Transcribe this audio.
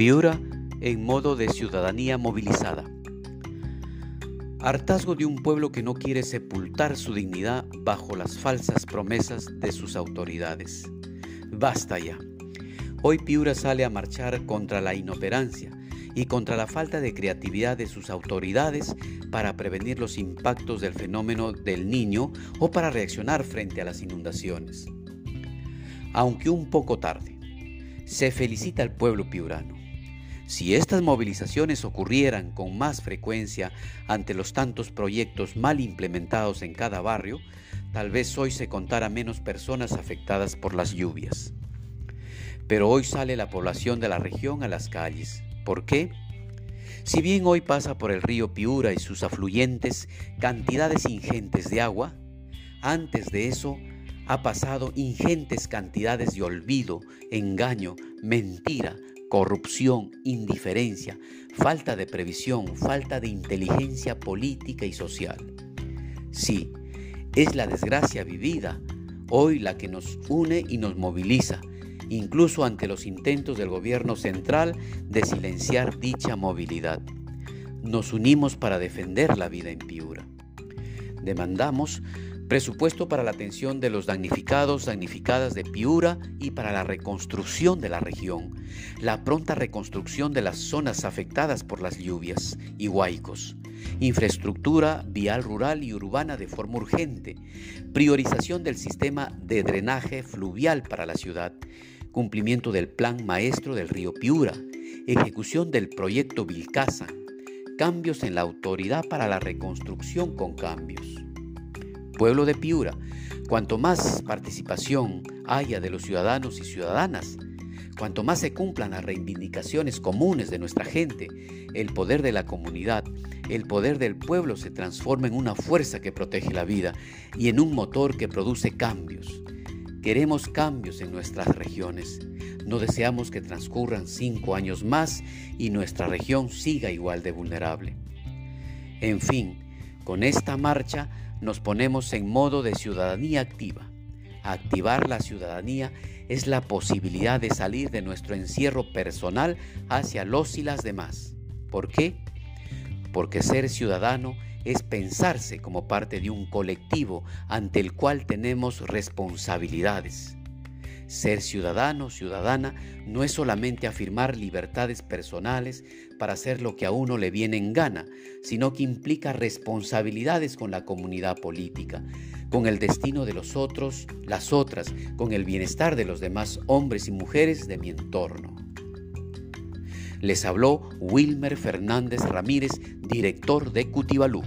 Piura en modo de ciudadanía movilizada. Hartazgo de un pueblo que no quiere sepultar su dignidad bajo las falsas promesas de sus autoridades. Basta ya. Hoy Piura sale a marchar contra la inoperancia y contra la falta de creatividad de sus autoridades para prevenir los impactos del fenómeno del niño o para reaccionar frente a las inundaciones. Aunque un poco tarde, se felicita al pueblo piurano. Si estas movilizaciones ocurrieran con más frecuencia ante los tantos proyectos mal implementados en cada barrio, tal vez hoy se contara menos personas afectadas por las lluvias. Pero hoy sale la población de la región a las calles. ¿Por qué? Si bien hoy pasa por el río Piura y sus afluentes cantidades ingentes de agua, antes de eso ha pasado ingentes cantidades de olvido, engaño, mentira, corrupción, indiferencia, falta de previsión, falta de inteligencia política y social. Sí, es la desgracia vivida hoy la que nos une y nos moviliza, incluso ante los intentos del gobierno central de silenciar dicha movilidad. Nos unimos para defender la vida en Piura. Demandamos presupuesto para la atención de los damnificados, damnificadas de Piura y para la reconstrucción de la región, la pronta reconstrucción de las zonas afectadas por las lluvias y huaicos, infraestructura vial rural y urbana de forma urgente, priorización del sistema de drenaje fluvial para la ciudad, cumplimiento del plan maestro del río Piura, ejecución del proyecto Vilcasa, cambios en la autoridad para la reconstrucción con cambios pueblo de Piura, cuanto más participación haya de los ciudadanos y ciudadanas, cuanto más se cumplan las reivindicaciones comunes de nuestra gente, el poder de la comunidad, el poder del pueblo se transforma en una fuerza que protege la vida y en un motor que produce cambios. Queremos cambios en nuestras regiones. No deseamos que transcurran cinco años más y nuestra región siga igual de vulnerable. En fin, con esta marcha nos ponemos en modo de ciudadanía activa. Activar la ciudadanía es la posibilidad de salir de nuestro encierro personal hacia los y las demás. ¿Por qué? Porque ser ciudadano es pensarse como parte de un colectivo ante el cual tenemos responsabilidades. Ser ciudadano, ciudadana, no es solamente afirmar libertades personales para hacer lo que a uno le viene en gana, sino que implica responsabilidades con la comunidad política, con el destino de los otros, las otras, con el bienestar de los demás hombres y mujeres de mi entorno. Les habló Wilmer Fernández Ramírez, director de Cutibalú.